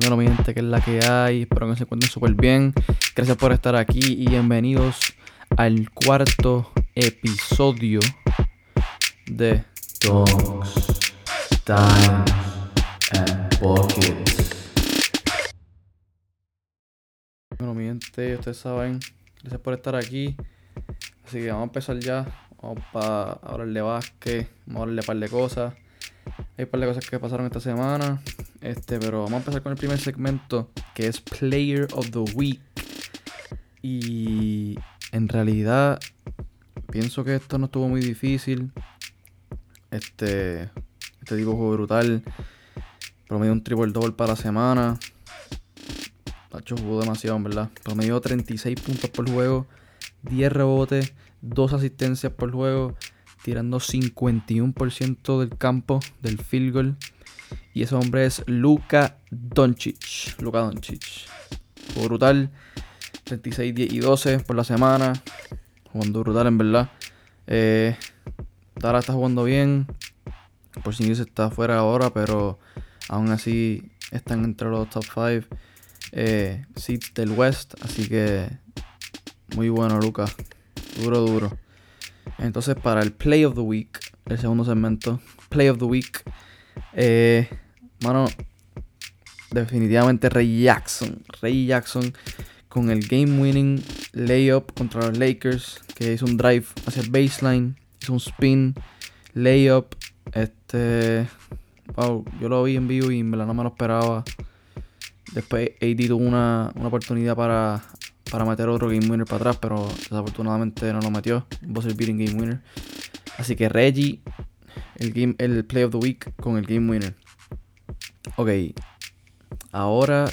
Dímelo, mi gente, que es la que hay. Espero que se encuentren súper bien. Gracias por estar aquí y bienvenidos al cuarto episodio de Dogs, Time and Pockets. Bueno, mi gente, ustedes saben, gracias por estar aquí. Así que vamos a empezar ya. Vamos para hablar de básquet, vamos a hablar de un par de cosas. Hay un par de cosas que pasaron esta semana. Este, pero vamos a empezar con el primer segmento, que es Player of the Week. Y en realidad, pienso que esto no estuvo muy difícil. Este, este tipo fue brutal. Promedio un triple double para la semana. Pacho jugó demasiado, en verdad. Promedio 36 puntos por juego, 10 rebotes, 2 asistencias por juego, tirando 51% del campo del field goal. Y ese hombre es Luka Doncic. Luka Doncic. Brutal. 36, 10 y 12 por la semana. Jugando brutal, en verdad. Eh, Dara está jugando bien. Por si está fuera ahora, pero aún así están entre los top 5 eh, del West. Así que muy bueno, Luca. Duro, duro. Entonces, para el Play of the Week, el segundo segmento, Play of the Week, eh, mano, definitivamente Ray Jackson. Ray Jackson con el game winning layup contra los Lakers, que hizo un drive hacia el baseline, hizo un spin, layup. Este, wow, yo lo vi en vivo y me la no me lo esperaba. Después AD tuvo una, una oportunidad para, para meter otro game winner para atrás, pero desafortunadamente no lo metió. Buzzer beating game winner. Así que Reggie, el, game, el play of the week con el game winner. Ok, ahora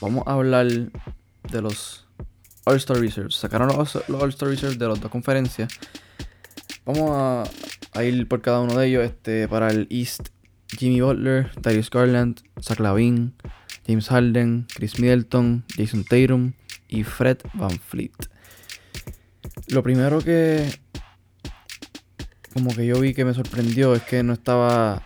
vamos a hablar de los All-Star Reserves. Sacaron los, All-Star Reserves de las dos conferencias. Vamos a, a, ir por cada uno de ellos. Este, para el East, Jimmy Butler, Darius Garland, Zach Lavin, James Harden, Chris Middleton, Jason Tatum y Fred Van Fleet. Lo primero que como que yo vi que me sorprendió es que no estaba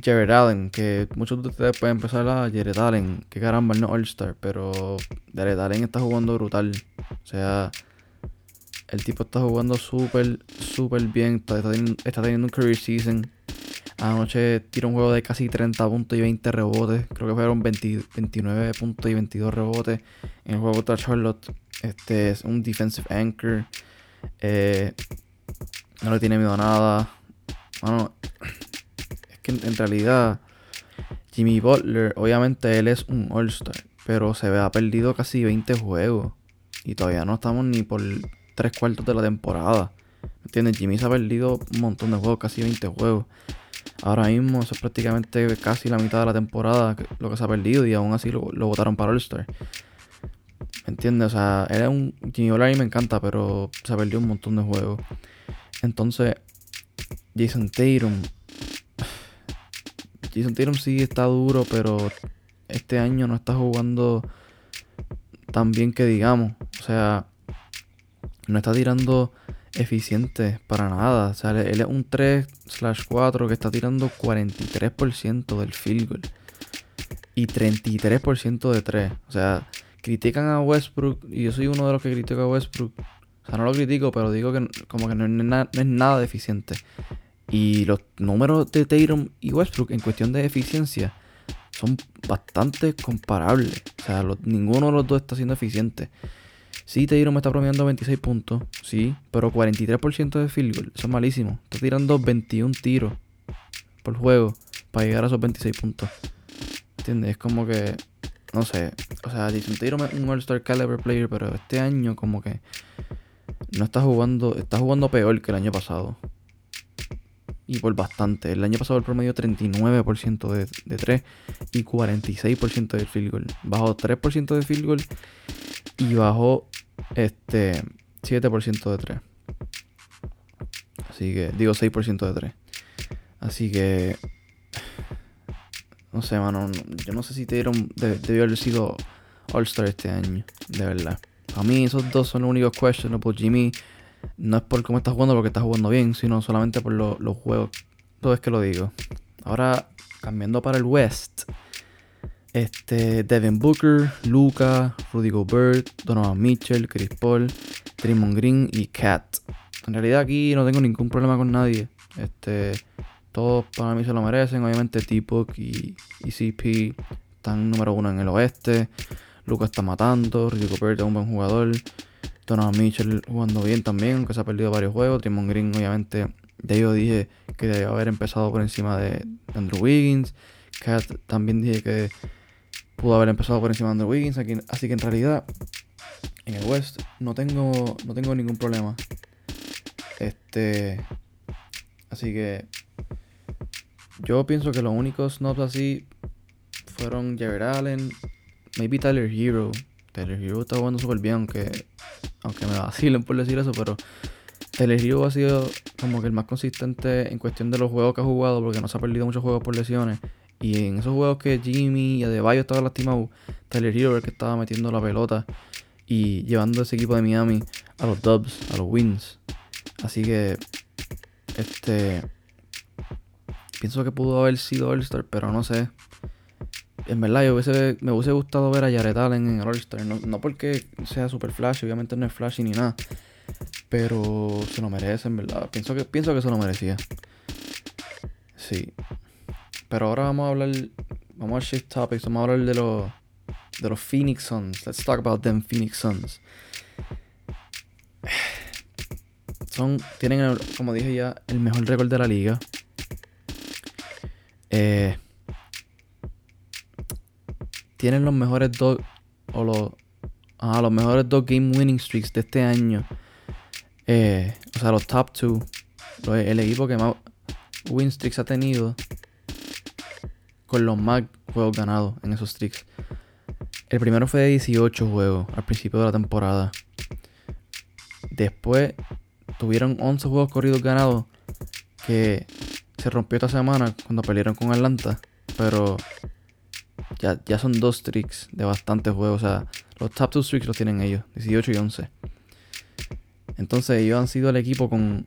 Jared Allen, que muchos de ustedes pueden empezar a Jared Allen, que caramba, no All-Star, pero Jared Allen está jugando brutal. O sea, el tipo está jugando súper, súper bien, está, teniendo, está, teniendo, un career season. Anoche tiró un juego de casi 30 puntos y 20 rebotes. Creo que fueron 20, 29 puntos y 22 rebotes en el juego contra Charlotte. Este es un defensive anchor. Eh, no le tiene miedo a nada. Bueno, es que en, realidad Jimmy Butler, obviamente él es un All-Star, pero se ve ha perdido casi 20 juegos. Y todavía no estamos ni por tres cuartos de la temporada. ¿Me entiendes? Jimmy se ha perdido un montón de juegos, casi 20 juegos. Ahora mismo eso es prácticamente casi la mitad de la temporada lo que se ha perdido y aún así lo, votaron para All-Star. ¿Me entiendes? O sea, es un. Jimmy Butler me encanta, pero se perdió un montón de juegos. Entonces, Jason Tatum. Jason Tatum sí está duro, pero este año no está jugando tan bien que digamos. O sea, no está tirando eficiente para nada. O sea, él es un 3 4 que está tirando 43% del field goal. Y 33% de 3. O sea, critican a Westbrook. Y yo soy uno de los que critica a Westbrook. O sea, no lo critico, pero digo que como que no es, nada deficiente. Y los números de Tatum y Westbrook en cuestión de eficiencia son bastante comparables. O sea, ninguno de los dos está siendo eficiente. Sí, Tatum me está promediando 26 puntos, sí, pero 43% de field goal. Eso es malísimo. Está tirando 21 tiros por juego para llegar a esos 26 puntos. ¿Entiendes? Es como que, no sé. O sea, Jason Tatum es un All-Star Caliber player, pero este año como que no está jugando, está jugando peor que el año pasado. Y por bastante. El año pasado el promedio 39% de, de 3 y 46% de field goal. Bajó 3% de field goal y bajó este 7% de 3. Así que, digo 6% de 3. Así que, no sé, mano. Yo no sé si te dieron, debió haber sido All-Star este año, de verdad. A mí esos dos son los únicos questionable. Jimmy no es por cómo está jugando, porque está jugando bien, sino solamente por lo, los juegos. Todo es que lo digo. Ahora, cambiando para el West. Este, Devin Booker, Luca, Rudy Gobert, Donovan Mitchell, Chris Paul, Draymond Green y Cat. En realidad aquí no tengo ningún problema con nadie. Este, todos para mí se lo merecen. Obviamente T-Puck y, y CP están número uno en el oeste. Luca está matando. Rudy Gobert es un buen jugador. Donovan Mitchell jugando bien también, aunque se ha perdido varios juegos. Draymond Green, obviamente, ya yo dije que debe haber empezado por encima de Andrew Wiggins. Cat también dije que pudo haber empezado por encima de Andrew Wiggins. así que en realidad, en el West no tengo, no tengo ningún problema. Este. Así que. Yo pienso que los únicos snobs así fueron Jared Allen, maybe Tyler Hero. Tyler Hero está jugando súper bien, aunque, aunque me vacilen por decir eso, pero Tyler Hero ha sido como que el más consistente en cuestión de los juegos que ha jugado, porque no se ha perdido muchos juegos por lesiones. Y en esos juegos que Jimmy y Adebayo estaban lastimados, Tyler Hero que estaba metiendo la pelota y llevando ese equipo de Miami a los dubs, a los wins. Así que, este, pienso que pudo haber sido All-Star, pero no sé. En verdad, yo me hubiese gustado ver a Jared Allen en el All-Star. No, porque sea super flash, obviamente no es flashy ni nada. Pero se lo merece, en verdad. Pienso que, pienso que se lo merecía. Sí. Pero ahora vamos a hablar. Vamos a shift topics. Vamos a hablar de los. De los Phoenix Suns. Let's talk about them Phoenix Suns. Son. Tienen, como dije ya, el mejor récord de la liga. Eh, tienen los mejores dos. O los. Ah, los mejores dos game winning streaks de este año. Eh, o sea, los top two. El equipo que más win streaks ha tenido con los más juegos ganados en esos streaks. El primero fue de 18 juegos al principio de la temporada. Después tuvieron 11 juegos corridos ganados que se rompió esta semana cuando pelearon con Atlanta. Pero ya, ya son dos streaks de bastantes juegos. O sea, los top 2 streaks los tienen ellos, 18 y 11. Entonces ellos han sido el equipo con,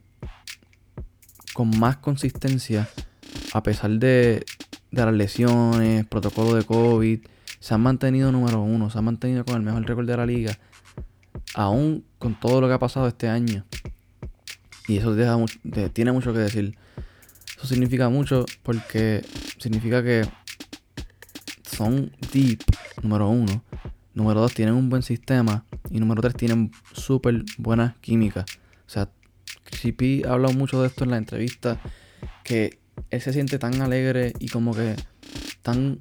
con más consistencia a pesar de, de las lesiones, protocolo de COVID, se han mantenido número uno, se han mantenido con el mejor récord de la liga, aún con todo lo que ha pasado este año. Y eso tiene mucho que decir. Eso significa mucho porque significa que son deep, número uno. Número dos, tienen un buen sistema. Y número tres, tienen súper buena química. O sea, CP ha hablado mucho de esto en la entrevista. Que él se siente tan alegre y como que tan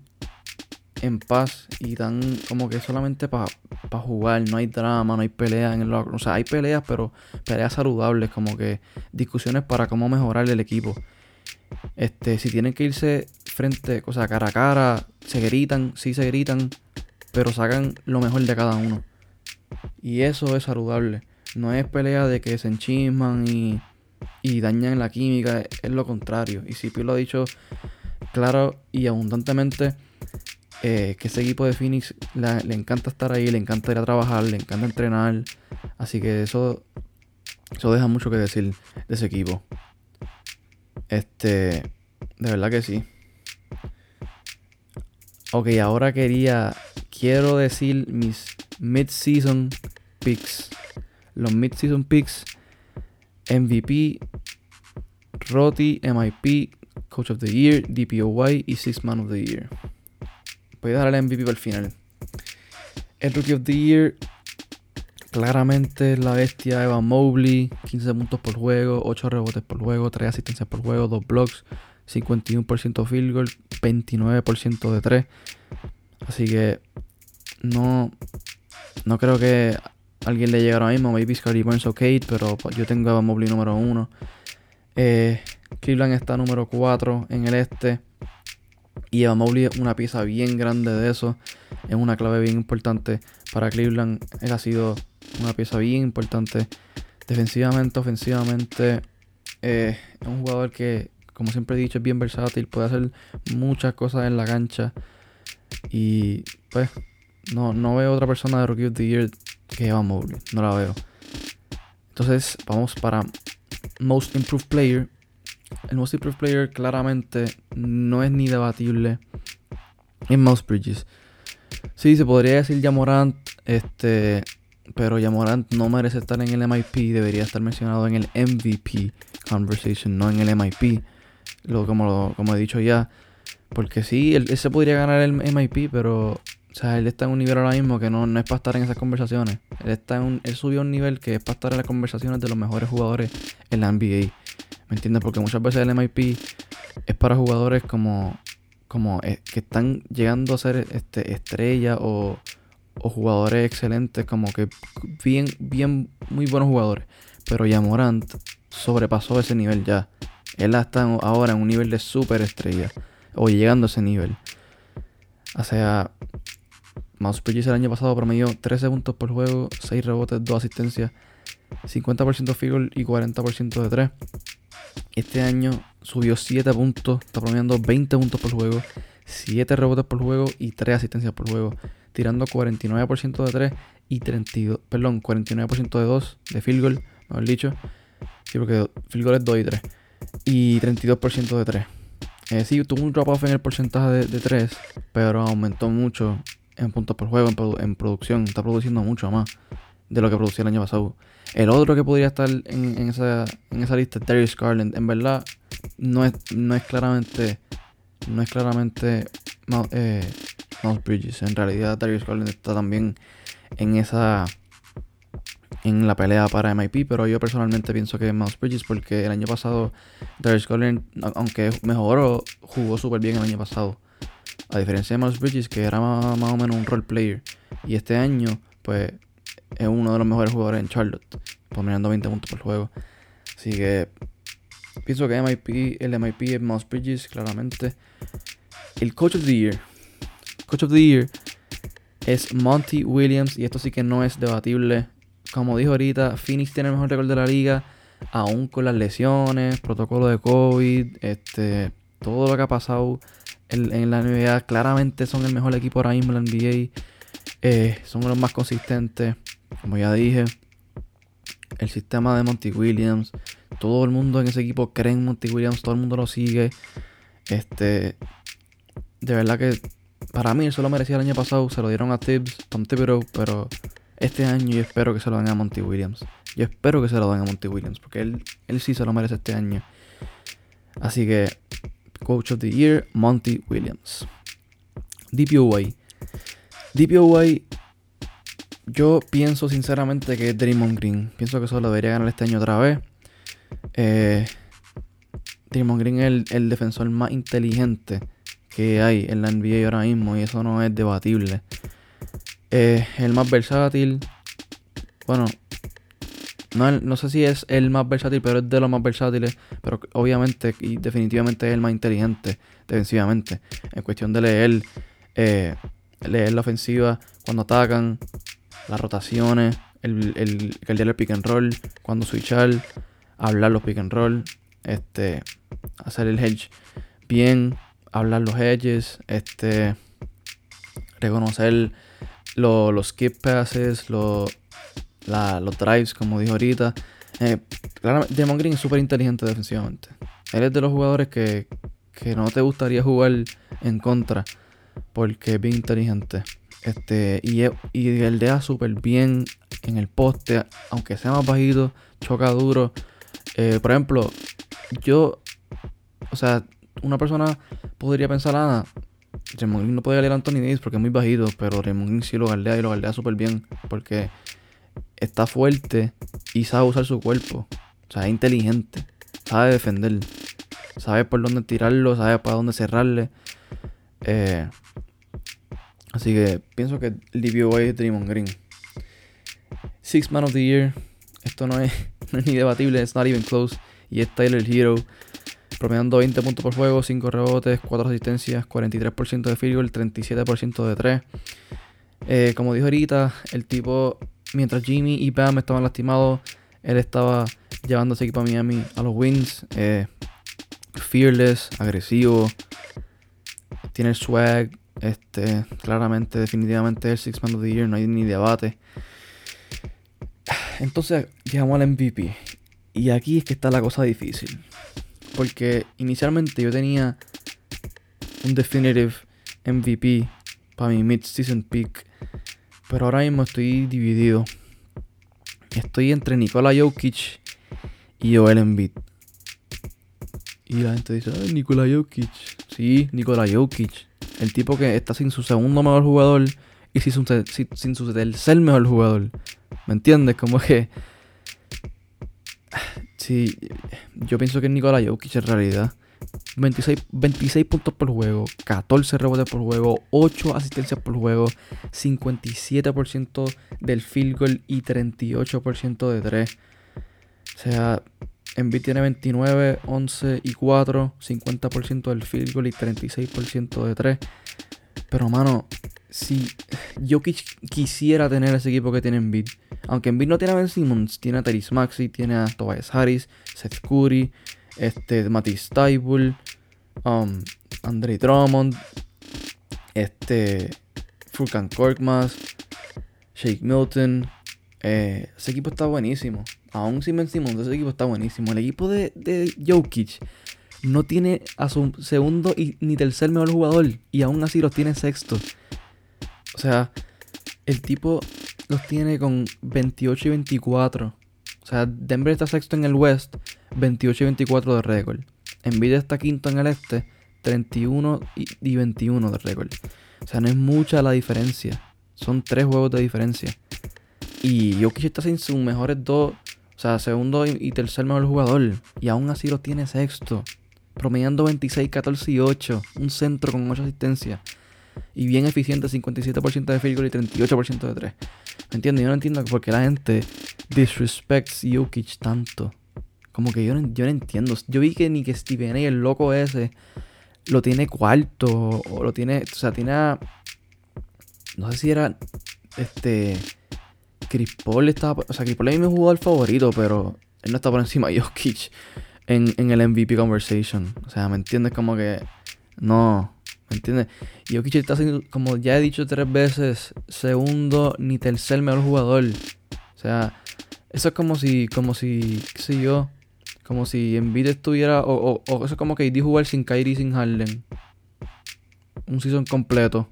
en paz y tan como que solamente para jugar, no hay drama, no hay peleas en el O sea, hay peleas, pero peleas saludables, como que discusiones para cómo mejorar el equipo. Este, si tienen que irse frente, o sea, cara a cara, se gritan, sí se gritan, pero sacan lo mejor de cada uno. Y eso es saludable. No es pelea de que se enchisman y y dañan la química, es lo contrario. Y Cipi lo ha dicho claro y abundantemente eh, que ese equipo de Phoenix le encanta estar ahí, le encanta ir a trabajar, le encanta entrenar. Así que eso, eso deja mucho que decir de ese equipo. Este, de verdad que sí. Ok, ahora quería, quiero decir mis mid-season picks. Los mid-season picks MVP, Roti, MIP, Coach of the Year, DPOY y Six Man of the Year. Voy a dar el MVP para el final. El Rookie of the Year, claramente la bestia Evan Mobley, 15 puntos por juego, 8 rebotes por juego, 3 asistencias por juego, 2 blocks, 51% field goal, 29% de 3. Así que no, no creo que alguien le llega ahora mismo. Maybe Scotty Burns o Kate, pero yo tengo a Mobley número 1. Eh, Cleveland está número 4 en el este. Y Evan Mobley es una pieza bien grande de eso. Es una clave bien importante para Cleveland. Él ha sido una pieza bien importante. Defensivamente, ofensivamente. Eh, es un jugador que, como siempre he dicho, es bien versátil. Puede hacer muchas cosas en la cancha. Y pues no, no veo otra persona de Rookie of the Year que Evan Mobley. No la veo. Entonces, vamos para Most Improved Player. El Most Improved Player claramente no es ni debatible en Mouse Bridges. Sí, se podría decir Yamorant, este, pero Yamorant no merece estar en el MIP, debería estar mencionado en el MVP conversation, no en el MIP, lo, como, como he dicho ya. Porque sí, él, se podría ganar el MIP, pero o sea, él está en un nivel ahora mismo que no, no es para estar en esas conversaciones. Él está en un, él subió un nivel que es para estar en las conversaciones de los mejores jugadores en la NBA. ¿Me entiendes? Porque muchas veces el MIP es para jugadores como como eh, que están llegando a ser este, estrellas o, o, jugadores excelentes, como que bien, bien, muy buenos jugadores. Pero ya Morant sobrepasó ese nivel ya. Él está ahora en un nivel de super estrella. O llegando a ese nivel. O sea, Mouse Bridges el año pasado promedió 13 puntos por juego, 6 rebotes, 2 asistencias, 50% field y 40% de 3. Este año subió 7 puntos, está promediando 20 puntos por juego, 7 rebotes por juego y 3 asistencias por juego, tirando 49% de 3 y 32, perdón, 49% de 2 de field goal, mejor dicho. Sí, porque field goal es 2 y 3. Y 32% de 3. Eh, sí, tuvo un drop off en el porcentaje de, 3, pero aumentó mucho en puntos por juego, en, en producción, está produciendo mucho más de lo que producía el año pasado. El otro que podría estar en, esa, en esa lista es Darius Garland. En verdad, no es, no es claramente. No es claramente eh, Bridges. En realidad, Darius Garland está también en esa. En la pelea para MIP, pero yo personalmente pienso que es Mouse Bridges porque el año pasado Darius Garland, aunque mejoró, jugó súper bien el año pasado. A diferencia de Mouse Bridges, que era más, más o menos un role player. Y este año, pues es uno de los mejores jugadores en Charlotte, promediando 20 puntos por juego. Así que pienso que MIP, el MIP es Mouse Bridges, claramente. El Coach of the Year. Coach of the Year es Monty Williams y esto sí que no es debatible. Como dijo ahorita, Phoenix tiene el mejor récord de la liga, aún con las lesiones, protocolo de COVID, este, todo lo que ha pasado en, la NBA. Claramente son el mejor equipo ahora mismo en la NBA. Eh, son los más consistentes. Como ya dije, el sistema de Monty Williams. Todo el mundo en ese equipo cree en Monty Williams. Todo el mundo lo sigue. Este. De verdad que para mí eso lo merecía el año pasado. Se lo dieron a Tibbs, Tom Thibodeau. Pero este año yo espero que se lo den a Monty Williams. Yo espero que se lo den a Monty Williams. Porque él, él sí se lo merece este año. Así que, Coach of the Year, Monty Williams. DPOY. DPOY, yo pienso sinceramente que es Draymond Green. Pienso que eso lo debería ganar este año otra vez. Eh, Draymond Green es el, defensor más inteligente que hay en la NBA ahora mismo y eso no es debatible. Eh, el más versátil. Bueno, no, no, sé si es el más versátil, pero es de los más versátiles. Pero obviamente y definitivamente es el más inteligente defensivamente. En cuestión de leer eh, leer la ofensiva cuando atacan, las rotaciones, el, el, el, pick and roll, cuando switchar, hablar los pick and roll, este, hacer el hedge bien, hablar los hedges, este, reconocer los skip passes, los drives, como dijo ahorita. Eh, Demon Green es súper inteligente defensivamente. Él es de los jugadores que, que no te gustaría jugar en contra porque es bien inteligente. Este, y, y deja súper bien en el poste, aunque sea más bajito, choca duro. Eh, por ejemplo, yo, o sea, una persona podría pensar, ah, Raymond no puede leer a Anthony Davis porque es muy bajito, pero Raymond sí lo galdea y lo galdea súper bien porque está fuerte y sabe usar su cuerpo. O sea, es inteligente, sabe defender, sabe por dónde tirarlo, sabe para dónde cerrarle. Eh, Así que pienso que el DPOY es Draymond Green. Six Man of the Year. Esto no es, ni debatible, es not even close. Y es Tyler Hero. Promediando 20 puntos por juego, 5 rebotes, 4 asistencias, 43% de field goal, 37% de 3. Eh, como dijo ahorita, el tipo, mientras Jimmy y Bam estaban lastimados, él estaba llevando a ese equipo a Miami a los wins. Eh, fearless, agresivo, tiene el swag, este, claramente, definitivamente el Six Man of the Year, no hay ni debate. Entonces llegamos al MVP. Y aquí es que está la cosa difícil. Porque inicialmente yo tenía un definitive MVP para mi mid-season pick. Pero ahora mismo estoy dividido. Estoy entre Nikola Jokic y Joel Embiid. Y la gente dice, Ay, Nikola Jokic. Sí, Nikola Jokic. El tipo que está sin su segundo mejor jugador y sin su, sin su tercer mejor jugador. ¿Me entiendes? Como que... Sí, yo pienso que es Nikola Jokic en realidad. 26, 26 puntos por juego, 14 rebotes por juego, 8 asistencias por juego, 57% del field goal y 38% de 3. O sea, Embiid tiene 29, 11 y 4, 50% del field goal y 36% de 3. Pero mano, si yo quisiera tener ese equipo que tiene Embiid, aunque Embiid no tiene a Ben Simmons, tiene a Teris Maxi, tiene a Tobias Harris, Seth Curry, este, Matisse Taibul, um, Andre Drummond, este, Furkan Korkmaz, Shake Milton. Eh, ese equipo está buenísimo. Aún sin Ben Simmons, ese equipo está buenísimo. El equipo de, de Jokic no tiene a su segundo y ni tercer mejor jugador. Y aún así los tiene sexto. O sea, el tipo los tiene con 28 y 24. O sea, Denver está sexto en el West, 28 y 24 de récord. Nvidia está quinto en el Este, 31 y 21 de récord. O sea, no es mucha la diferencia. Son tres juegos de diferencia. Y Jokic está sin sus mejores dos, o sea, segundo y tercer mejor jugador. Y aún así lo tiene sexto. Promediando 26, 14 y 8. Un centro con 8 asistencias. Y bien eficiente, 57% de field goal y 38% de 3. ¿Me entiendes? Yo no entiendo por qué la gente disrespects Jokic tanto. Como que yo no, yo no entiendo. Yo vi que ni que Steven A, el loco ese, lo tiene cuarto. O lo tiene. O sea, tiene a. No sé si era. Este. Chris Paul estaba. O sea, Chris Paul es mi jugador favorito, pero él no está por encima de Jokic en, en el MVP conversation. O sea, ¿me entiendes? Como que. No. ¿Me entiendes? Jokic está siendo, como ya he dicho tres veces, segundo ni tercer mejor jugador. O sea, eso es como si, como si, qué sé yo, como si Embiid estuviera, o, o, eso es como que ID jugar sin Kyrie sin Harden. Un season completo.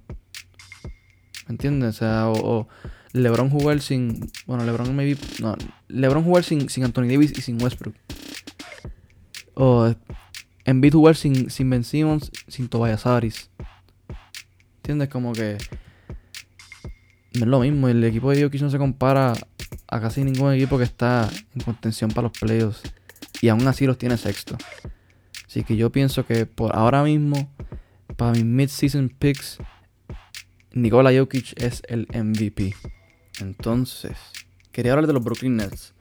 ¿Me entiendes? O sea, o, LeBron jugar sin, bueno, LeBron maybe, no, LeBron jugar sin, sin Anthony Davis y sin Westbrook. O Embiid jugar sin, sin Ben Simmons, sin Tobias Harris. ¿Entiendes? Como que no es lo mismo. El equipo de Jokic no se compara a casi ningún equipo que está en contención para los playoffs. Y aún así los tiene sexto. Así que yo pienso que por ahora mismo, para mis mid-season picks, Nikola Jokic es el MVP. Entonces, quería hablar de los Brooklyn Nets.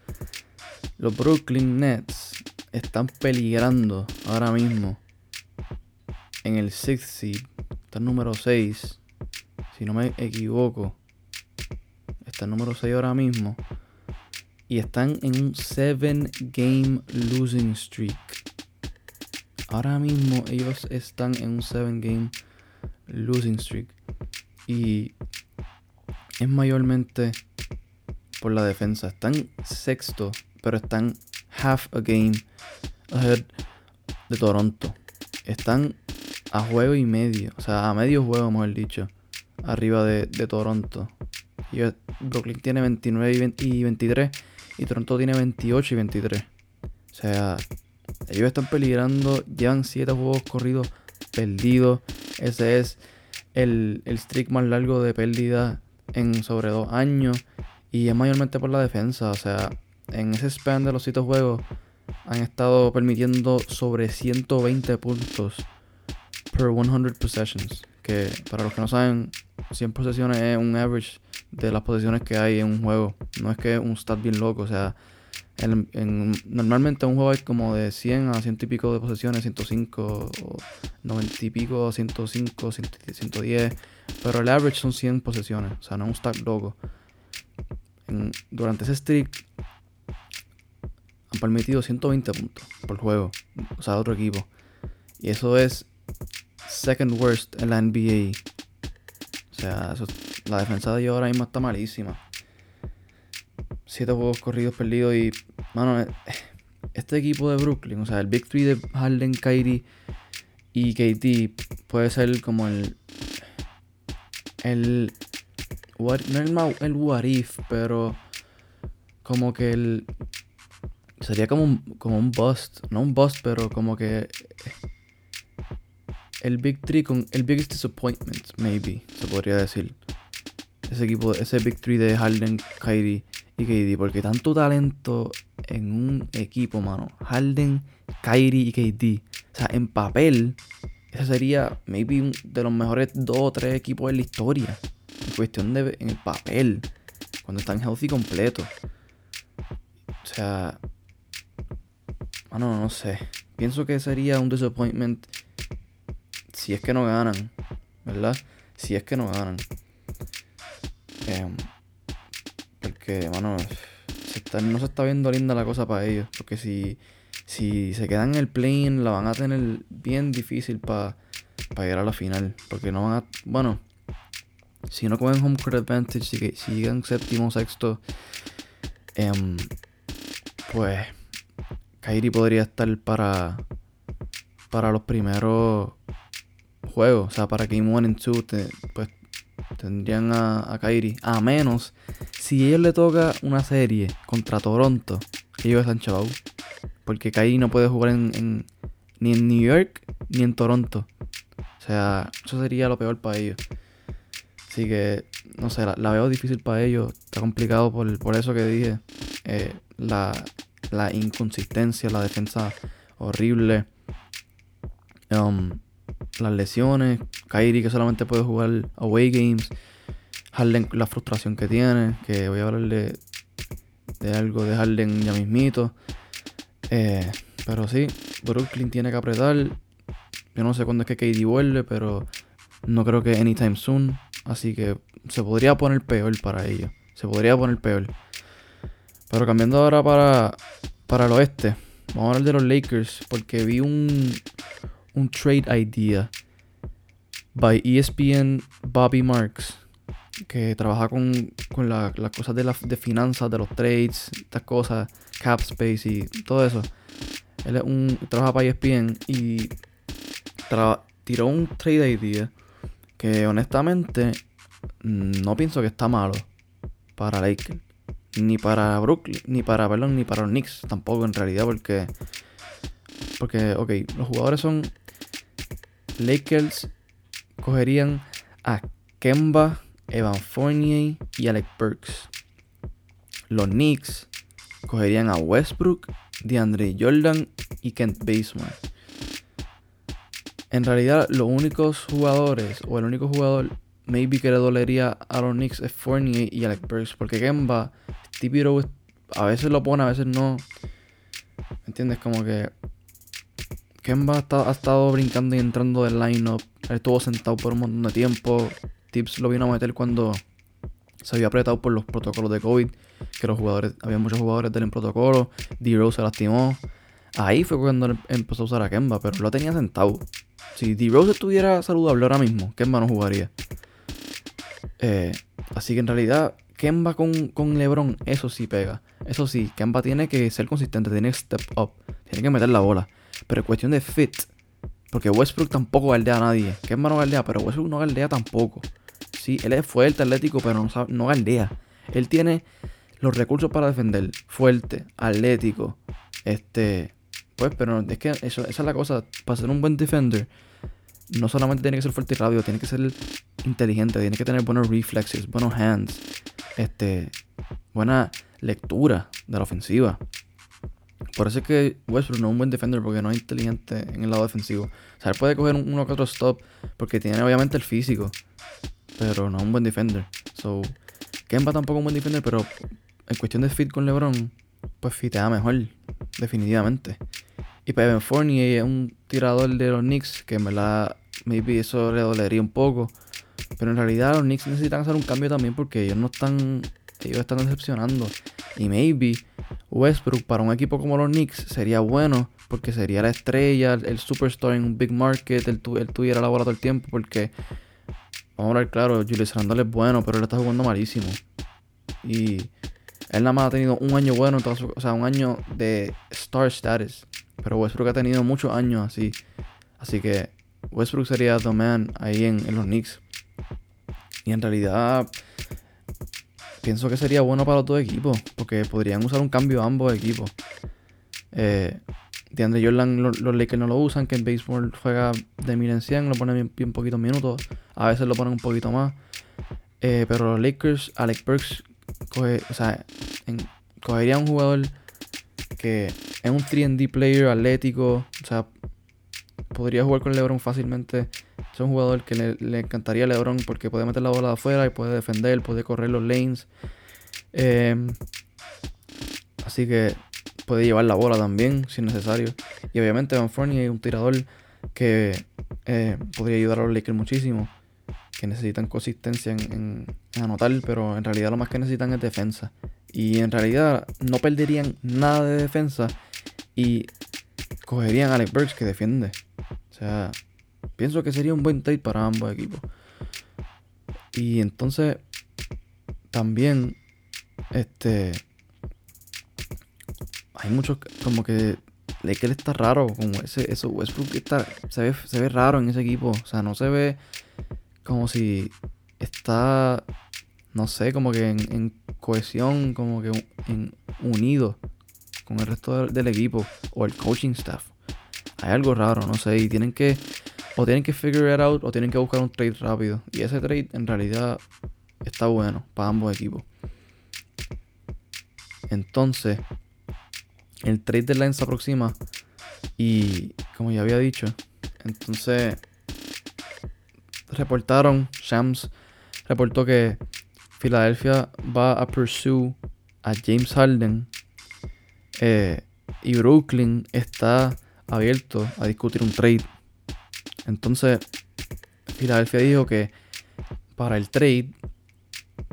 Los Brooklyn Nets están peligrando ahora mismo en el sixth seed. Está el número 6. Si no me equivoco. Está el número 6 ahora mismo. Y están en un 7 game losing streak. Ahora mismo ellos están en un 7 game losing streak. Y es mayormente por la defensa. Están sexto, pero están half a game ahead de Toronto. Están a juego y medio, o sea, a medio juego, mejor dicho, arriba de, Toronto. Y Brooklyn tiene 29 y, 23 y Toronto tiene 28 y 23. O sea, ellos están peligrando, llevan 7 juegos corridos perdidos. Ese es el, el streak más largo de pérdida en sobre dos años. Y es mayormente por la defensa. O sea, en ese span de los 7 juegos han estado permitiendo sobre 120 puntos per 100 possessions. Que para los que no saben, 100 posesiones es un average de las posesiones que hay en un juego. No es que es un stat bien loco. O sea, en, normalmente un juego hay como de 100 a 100 y pico de posesiones, 105, o 90 y pico, 105, 110. Pero el average son 100 posesiones. O sea, no es un stat loco. durante ese streak han permitido 120 puntos por juego. O sea, otro equipo. Y eso es second worst en la NBA. O sea, la defensa de ellos ahora mismo está malísima. Siete juegos corridos perdidos y, mano, eh, este equipo de Brooklyn, o sea, el Big Three de Harden, Kyrie y KD puede ser como el el. no el, el what if, pero. Como que el. Sería como un, como un bust. No un bust, pero como que. El Big Three con. El biggest disappointment, maybe, se podría decir. Ese equipo, ese Big Three de Harden, Kyrie y KD. Porque tanto talento en un equipo, mano. Harden, Kyrie y KD. O sea, en papel, ese sería, maybe, de los mejores dos o tres equipos de la historia. En cuestión de. En el papel. Cuando están healthy completo. O sea. Mano, no sé. Pienso que sería un disappointment si es que no ganan, ¿verdad? Si es que no ganan. Em, porque, mano, no se está viendo linda la cosa para ellos. Porque si, si se quedan en el plane, la van a tener bien difícil para llegar a la final. Porque no van a. Bueno, si no cogen home court advantage, si, si llegan séptimo, sexto, em, pues Kairi podría estar para, para los primeros juego. O sea, para Game 1 y 2, pues tendrían a, a Kairi. A menos si ellos le toca una serie contra Toronto, ellos están chavados. Porque Kairi no puede jugar en, ni en New York ni en Toronto. O sea, eso sería lo peor para ellos. Así que, no sé, la, veo difícil para ellos. Está complicado por, por eso que dije. Eh, la, la inconsistencia, la defensa horrible. Um, las lesiones, Kyrie que solamente puede jugar away games, Harden la frustración que tiene, que voy a hablarle de algo de Harden ya mismito. Eh, pero sí, Brooklyn tiene que apretar. Yo no sé cuándo es que KD vuelve, pero no creo que anytime soon. Así que se podría poner peor para ellos. Se podría poner peor. Pero cambiando ahora para, para el oeste. Vamos a hablar de los Lakers. Porque vi un, un trade idea by ESPN Bobby Marks, que trabaja con, con las cosas de, de finanzas, de los trades, estas cosas, cap space y todo eso. Él es un, trabaja para ESPN y tiró un trade idea que honestamente no pienso que está malo para Lakers. Ni para Brooklyn, ni para, perdón, ni para los Knicks tampoco en realidad porque... Porque, ok, los jugadores son Lakers cogerían a Kemba, Evan Fournier y Alec Burks. Los Knicks cogerían a Westbrook, DeAndre Jordan y Kent Basemore. En realidad, los únicos jugadores, o el único jugador, maybe que le dolería a los Knicks es Fournier y Alec Burks. Porque Kemba, Stevie a veces lo pone, a veces no. ¿Me entiendes? Como que Kemba ha, estado brincando y entrando del lineup. Él estuvo sentado por un montón de tiempo. Tips lo vino a meter cuando se había apretado por los protocolos de COVID. Que los jugadores, había muchos jugadores del protocolo. D-Rose se lastimó. Ahí fue cuando empezó a usar a Kemba, pero lo tenía sentado. Si D-Rose estuviera saludable ahora mismo, Kemba no jugaría. Eh, así que en realidad, Kemba con, con LeBron, eso sí pega. Eso sí, Kemba tiene que ser consistente, tiene que step up, tiene que meter la bola. Pero cuestión de fit, porque Westbrook tampoco galdea a nadie. Que es no galdea, pero Westbrook no galdea tampoco. Sí, él es fuerte, atlético, pero no, no galdea. Él tiene los recursos para defender. Fuerte, atlético. Este. Pues, pero es que eso, esa es la cosa. Para ser un buen defender, no solamente tiene que ser fuerte y rápido, tiene que ser inteligente, tiene que tener buenos reflexes, buenos hands, este, buena lectura de la ofensiva. Por eso es que Westbrook no es un buen defender porque no es inteligente en el lado defensivo. O sea, él puede coger uno que otro stop porque tiene obviamente el físico, pero no es un buen defender. So, Kemba tampoco es un buen defender, pero en cuestión de fit con LeBron, pues fitea mejor, definitivamente. Y Evan Fournier es un tirador de los Knicks que en verdad, maybe eso le dolería un poco. Pero en realidad los Knicks necesitan hacer un cambio también porque ellos no están, ellos están decepcionando. Y maybe Westbrook para un equipo como los Knicks sería bueno porque sería la estrella, el superstar en un big market, él, tuviera la bola todo el tiempo porque, vamos a ver claro, Julius Randle es bueno, pero él está jugando malísimo. Y él nada más ha tenido un año bueno, o sea, un año de star status. Pero Westbrook ha tenido muchos años así. Así que Westbrook sería the man ahí en los Knicks. Y en realidad pienso que sería bueno para los dos equipos, porque podrían usar un cambio ambos equipos. Eh, DeAndre Jordan los, Lakers no lo usan, que en béisbol juega de mil en 100, lo ponen bien, bien poquitos minutos, a veces lo ponen un poquito más. Eh, pero los Lakers, Alex Burks, coge, o sea, cogería un jugador que es un 3D player atlético, o sea, podría jugar con LeBron fácilmente. Es un jugador que le, encantaría a LeBron porque puede meter la bola de afuera y puede defender, puede correr los lanes. Em, así que puede llevar la bola también, si es necesario. Y obviamente Van Fournier es un tirador que eh, podría ayudar a los Lakers muchísimo. Que necesitan consistencia en, anotar, pero en realidad lo más que necesitan es defensa. Y en realidad no perderían nada de defensa y cogerían a Alex Burks que defiende. O sea, pienso que sería un buen trade para ambos equipos. Y entonces, también, este, hay muchos, como que él está raro, como ese, eso, Westbrook está, se ve, se ve raro en ese equipo. O sea, no se ve como si está, no sé, como que en, cohesión, como que en, unido con el resto del equipo o el coaching staff. Hay algo raro, no sé, y tienen que o tienen que figure it out o tienen que buscar un trade rápido. Y ese trade en realidad está bueno para ambos equipos. Entonces, el trade deadline se aproxima y como ya había dicho, entonces reportaron, Shams reportó que Filadelfia va a pursue a James Harden eh, y Brooklyn está abierto a discutir un trade. Entonces, Philadelphia dijo que para el trade,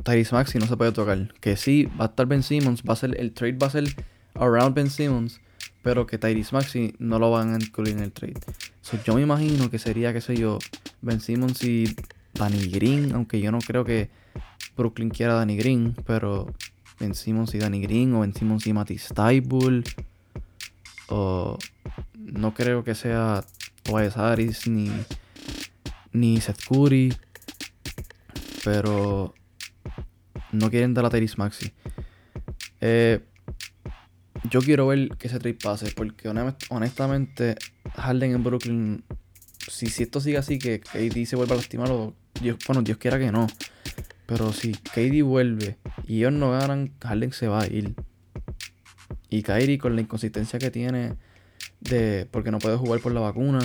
Tyrese Maxi no se puede tocar. Que sí, va a estar Ben Simmons, va a ser, el trade va a ser around Ben Simmons, pero que Tyrese Maxi no lo van a incluir en el trade. yo me imagino que sería, qué sé yo, Ben Simmons y Danny Green, aunque yo no creo que Brooklyn quiera Danny Green, pero Ben Simmons y Danny Green, o Ben Simmons y Matisse Tybul, o no creo que sea Tobias Harris ni, ni Seth Curry. Pero no quieren dar a Tyrese Maxi. Eh, yo quiero ver que ese trade pase. Porque honestamente, Harden en Brooklyn. Si, esto sigue así, que KD se vuelva a lastimar, Dios, bueno, Dios quiera que no. Pero si KD vuelve y ellos no ganan, Harden se va a ir. Y Kyrie con la inconsistencia que tiene de porque no puede jugar por la vacuna.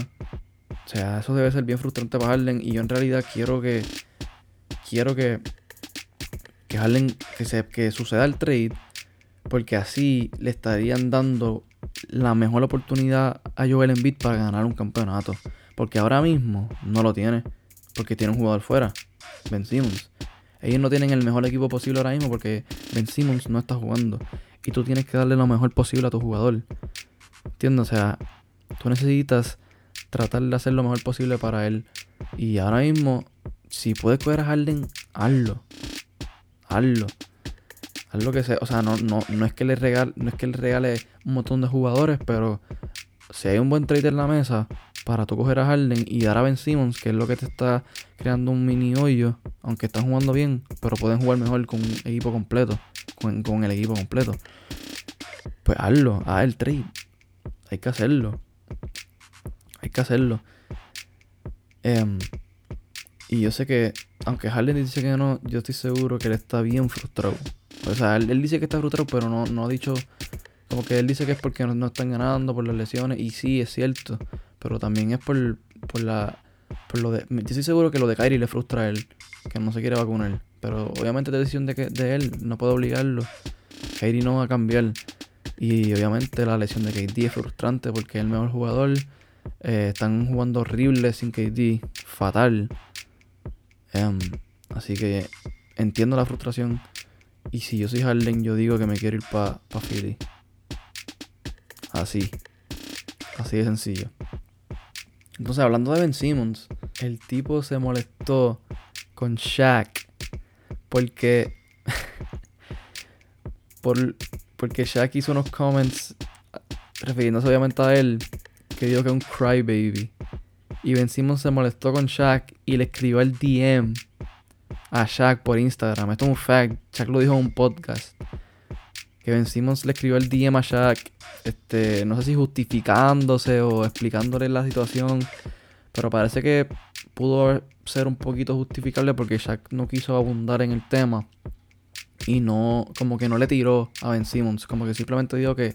O sea, eso debe ser bien frustrante para Harden. Y yo en realidad quiero que. Quiero que. Que Harden. Que, se, que suceda el trade. Porque así le estarían dando la mejor oportunidad a Joel Embiid para ganar un campeonato. Porque ahora mismo no lo tiene. Porque tiene un jugador fuera. Ben Simmons. Ellos no tienen el mejor equipo posible ahora mismo porque Ben Simmons no está jugando. Y tú tienes que darle lo mejor posible a tu jugador. ¿Entiendes? O sea, tú necesitas tratar de hacer lo mejor posible para él. Y ahora mismo, si puedes coger a Harden, hazlo. Hazlo. Haz lo que sea. O sea, no, no, no, es que le regale, no es que le regale un montón de jugadores, pero si hay un buen trade en la mesa para tú coger a Harden y dar a Ben Simmons, que es lo que te está creando un mini hoyo, aunque están jugando bien, pero pueden jugar mejor con un equipo completo, con, con el equipo completo. Pues hazlo, haz el trade. Hay que hacerlo. Hay que hacerlo. Em, y yo sé que, aunque Harden dice que no, yo estoy seguro que él está bien frustrado. O sea, él, dice que está frustrado, pero no, no ha dicho. Como que él dice que es porque no, están ganando, por las lesiones. Y sí, es cierto. Pero también es por, por la. Por lo de, yo estoy seguro que lo de Kyrie le frustra a él. Que no se quiere vacunar. Pero obviamente es decisión de, que, de él. No puedo obligarlo. Kyrie no va a cambiar. Y obviamente la lesión de KD es frustrante porque es el mejor jugador. Eh, están jugando horrible sin KD. Fatal. Em, así que entiendo la frustración. Y si yo soy Harden, yo digo que me quiero ir para pa Philly. Así. Así de sencillo. Entonces, hablando de Ben Simmons, el tipo se molestó con Shaq. Porque. por, porque Shaq hizo unos comments refiriéndose obviamente a él, que dijo que es un crybaby. Y Ben Simmons se molestó con Shaq y le escribió el DM a Shaq por Instagram. Esto es un fact. Shaq lo dijo en un podcast. Que Ben Simmons le escribió el DM a Shaq. Este, no sé si justificándose o explicándole la situación. Pero parece que pudo ser un poquito justificable porque Shaq no quiso abundar en el tema. Y no, como que no le tiró a Ben Simmons. Como que simplemente dijo que,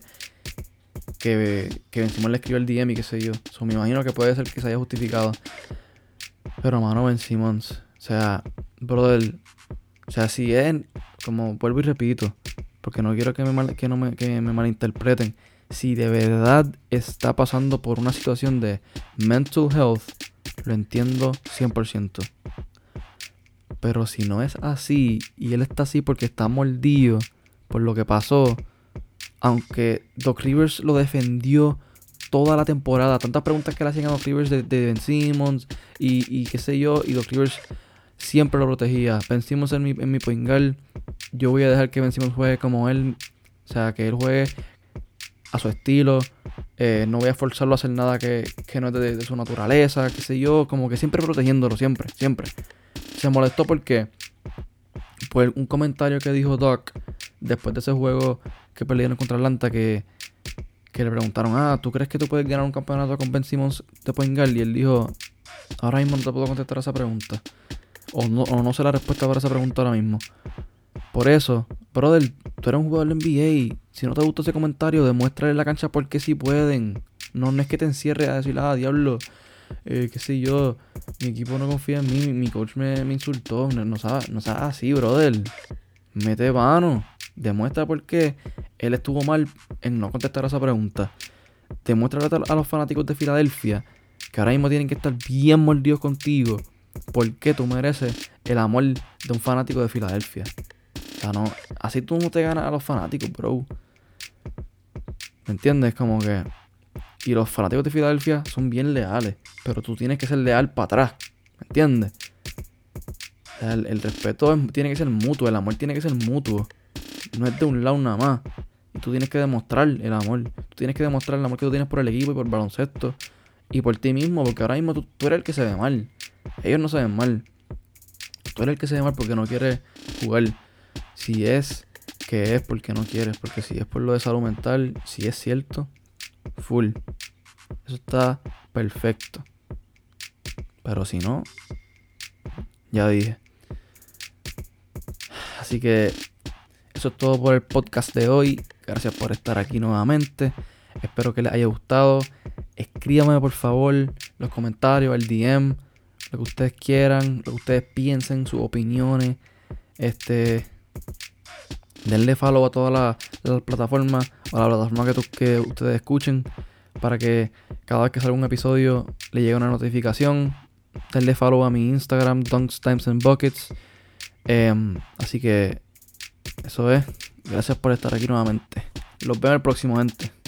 que, que Ben Simmons le escribió el DM y qué sé yo. So, me imagino que puede ser que se haya justificado. Pero mano, Ben Simmons. O sea, brother. O sea, si es, como vuelvo y repito, porque no quiero que me, que no me, que me malinterpreten. Si de verdad está pasando por una situación de mental health, lo entiendo 100%. Pero si no es así, y él está así porque está mordido por lo que pasó, aunque Doc Rivers lo defendió toda la temporada, tantas preguntas que le hacían a Doc Rivers de, Ben Simmons y, y, qué sé yo, y Doc Rivers siempre lo protegía. Ben Simmons en mi, en mi poingal, yo voy a dejar que Ben Simmons juegue como él, o sea, que él juegue a su estilo. Eh, no voy a forzarlo a hacer nada que, no es de, de, su naturaleza, qué sé yo, como que siempre protegiéndolo, siempre, siempre se molestó porque por un comentario que dijo Doc después de ese juego que perdieron contra Atlanta que, que le preguntaron, ah, ¿tú crees que tú puedes ganar un campeonato con Ben Simmons de point Y él dijo, ahora mismo no te puedo contestar esa pregunta. O no, o no sé la respuesta para esa pregunta ahora mismo. Por eso, brother, tú eres un jugador de NBA. Si no te gustó ese comentario, demuéstrale en la cancha porque sí pueden. No, no es que te encierres a decir, ah, diablo, eh, qué sé yo, mi equipo no confía en mí, mi coach me, insultó, no, no, sabe, no sabe así, brother. Mete mano, demuestra por qué él estuvo mal en no contestar a esa pregunta. Demuestra a los fanáticos de Filadelfia que ahora mismo tienen que estar bien mordidos contigo porque tú mereces el amor de un fanático de Filadelfia. O sea, no, así tú no te ganas a los fanáticos, bro. ¿Me entiendes? Como que y los fanáticos de Filadelfia son bien leales. Pero tú tienes que ser leal para atrás. ¿Me entiendes? el, respeto tiene que ser mutuo. El amor tiene que ser mutuo. No es de un lado nada más. Y tú tienes que demostrar el amor. Tú tienes que demostrar el amor que tú tienes por el equipo y por el baloncesto. Y por ti mismo. Porque ahora mismo tú, eres el que se ve mal. Ellos no se ven mal. Tú eres el que se ve mal porque no quieres jugar. Si es que es porque no quieres. Porque si es por lo de salud mental, si es cierto, Full. Eso está perfecto. Pero si no, ya dije. Así que eso es todo por el podcast de hoy. Gracias por estar aquí nuevamente. Espero que les haya gustado. Escríbanme por favor los comentarios, el DM, lo que ustedes quieran, lo que ustedes piensen, sus opiniones. Este. Denle follow a todas las plataformas, a la plataforma que, que ustedes escuchen, para que cada vez que salga un episodio le llegue una notificación. Denle follow a mi Instagram, Dunks Times and Buckets. Em, así que eso es. Gracias por estar aquí nuevamente. Los veo en el próximo, gente.